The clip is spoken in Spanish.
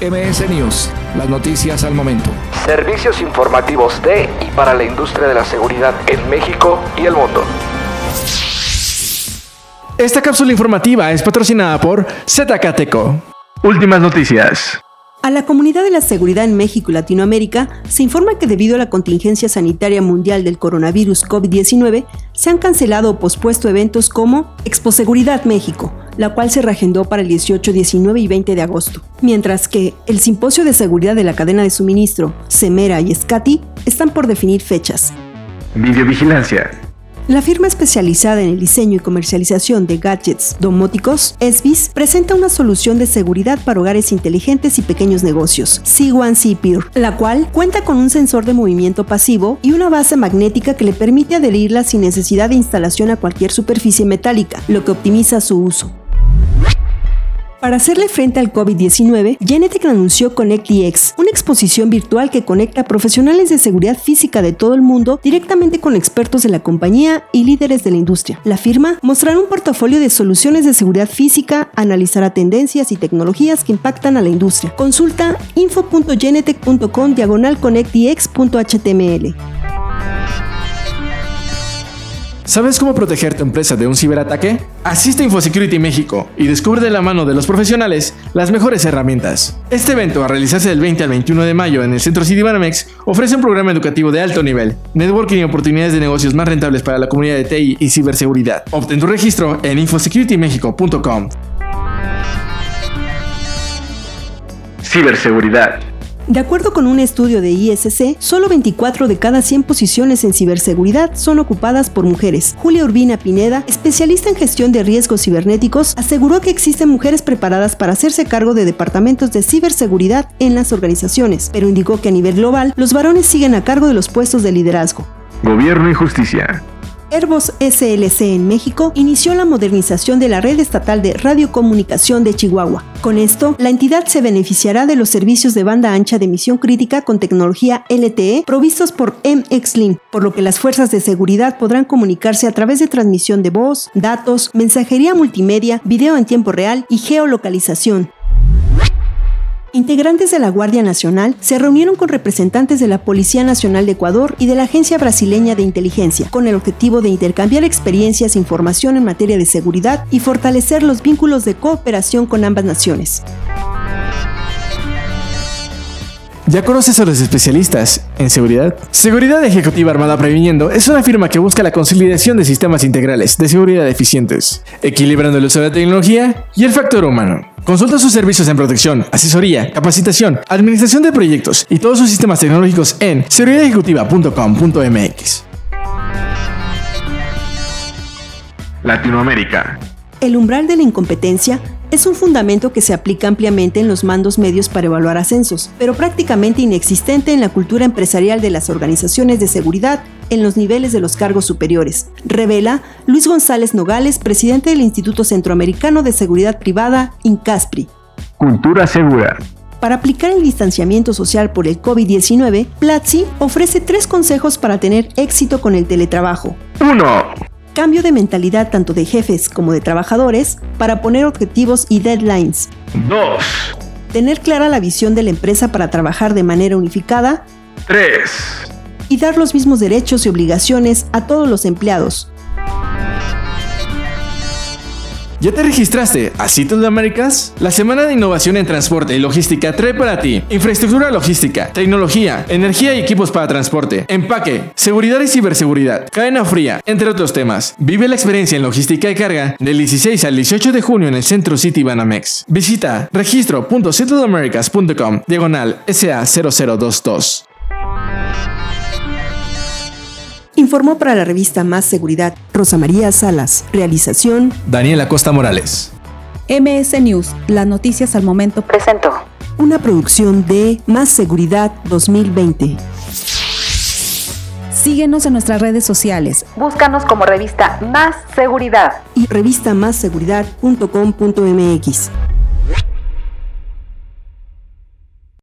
MS News, las noticias al momento. Servicios informativos de y para la industria de la seguridad en México y el mundo. Esta cápsula informativa es patrocinada por Zcateco. Últimas noticias. A la comunidad de la seguridad en México y Latinoamérica se informa que debido a la contingencia sanitaria mundial del coronavirus COVID-19 se han cancelado o pospuesto eventos como Expo Seguridad México, la cual se reagendó para el 18, 19 y 20 de agosto, mientras que el Simposio de Seguridad de la Cadena de Suministro, Semera y Scati están por definir fechas. Videovigilancia. La firma especializada en el diseño y comercialización de gadgets domóticos, Esvis, presenta una solución de seguridad para hogares inteligentes y pequeños negocios, C1C Peer, la cual cuenta con un sensor de movimiento pasivo y una base magnética que le permite adherirla sin necesidad de instalación a cualquier superficie metálica, lo que optimiza su uso. Para hacerle frente al COVID-19, Genetec anunció ConnectDX, una exposición virtual que conecta a profesionales de seguridad física de todo el mundo directamente con expertos de la compañía y líderes de la industria. La firma mostrará un portafolio de soluciones de seguridad física, analizará tendencias y tecnologías que impactan a la industria. Consulta info.genetec.com diagonal connectdx.html. ¿Sabes cómo proteger tu empresa de un ciberataque? Asiste a InfoSecurity México y descubre de la mano de los profesionales las mejores herramientas. Este evento, a realizarse del 20 al 21 de mayo en el Centro City Banamex, ofrece un programa educativo de alto nivel, networking y oportunidades de negocios más rentables para la comunidad de TI y ciberseguridad. Obtén tu registro en infosecuritymexico.com. Ciberseguridad. De acuerdo con un estudio de ISC, solo 24 de cada 100 posiciones en ciberseguridad son ocupadas por mujeres. Julia Urbina Pineda, especialista en gestión de riesgos cibernéticos, aseguró que existen mujeres preparadas para hacerse cargo de departamentos de ciberseguridad en las organizaciones, pero indicó que a nivel global los varones siguen a cargo de los puestos de liderazgo. Gobierno y justicia. Airbus SLC en México inició la modernización de la red estatal de radiocomunicación de Chihuahua. Con esto, la entidad se beneficiará de los servicios de banda ancha de emisión crítica con tecnología LTE provistos por MXLink, por lo que las fuerzas de seguridad podrán comunicarse a través de transmisión de voz, datos, mensajería multimedia, video en tiempo real y geolocalización, Integrantes de la Guardia Nacional se reunieron con representantes de la Policía Nacional de Ecuador y de la Agencia Brasileña de Inteligencia, con el objetivo de intercambiar experiencias e información en materia de seguridad y fortalecer los vínculos de cooperación con ambas naciones. ¿Ya conoces a los especialistas en seguridad? Seguridad Ejecutiva Armada Previniendo es una firma que busca la consolidación de sistemas integrales de seguridad eficientes, equilibrando el uso de la tecnología y el factor humano. Consulta sus servicios en protección, asesoría, capacitación, administración de proyectos y todos sus sistemas tecnológicos en seguridadejecutiva.com.mx. Latinoamérica. El umbral de la incompetencia es un fundamento que se aplica ampliamente en los mandos medios para evaluar ascensos, pero prácticamente inexistente en la cultura empresarial de las organizaciones de seguridad en los niveles de los cargos superiores, revela Luis González Nogales, presidente del Instituto Centroamericano de Seguridad Privada, INCASPRI. Cultura segura. Para aplicar el distanciamiento social por el COVID-19, Platzi ofrece tres consejos para tener éxito con el teletrabajo. 1. Cambio de mentalidad tanto de jefes como de trabajadores para poner objetivos y deadlines. 2. Tener clara la visión de la empresa para trabajar de manera unificada. 3. Y dar los mismos derechos y obligaciones a todos los empleados. ¿Ya te registraste a Citos de Américas? La Semana de Innovación en Transporte y Logística trae para ti infraestructura logística, tecnología, energía y equipos para transporte, empaque, seguridad y ciberseguridad, cadena fría, entre otros temas. Vive la experiencia en logística y carga del 16 al 18 de junio en el Centro City Banamex. Visita registro.centrodamericas.com diagonal SA0022. Informó para la revista Más Seguridad Rosa María Salas. Realización Daniela Costa Morales. MS News, las noticias al momento presentó. Una producción de Más Seguridad 2020. Síguenos en nuestras redes sociales. Búscanos como revista Más Seguridad y revista másseguridad.com.mx.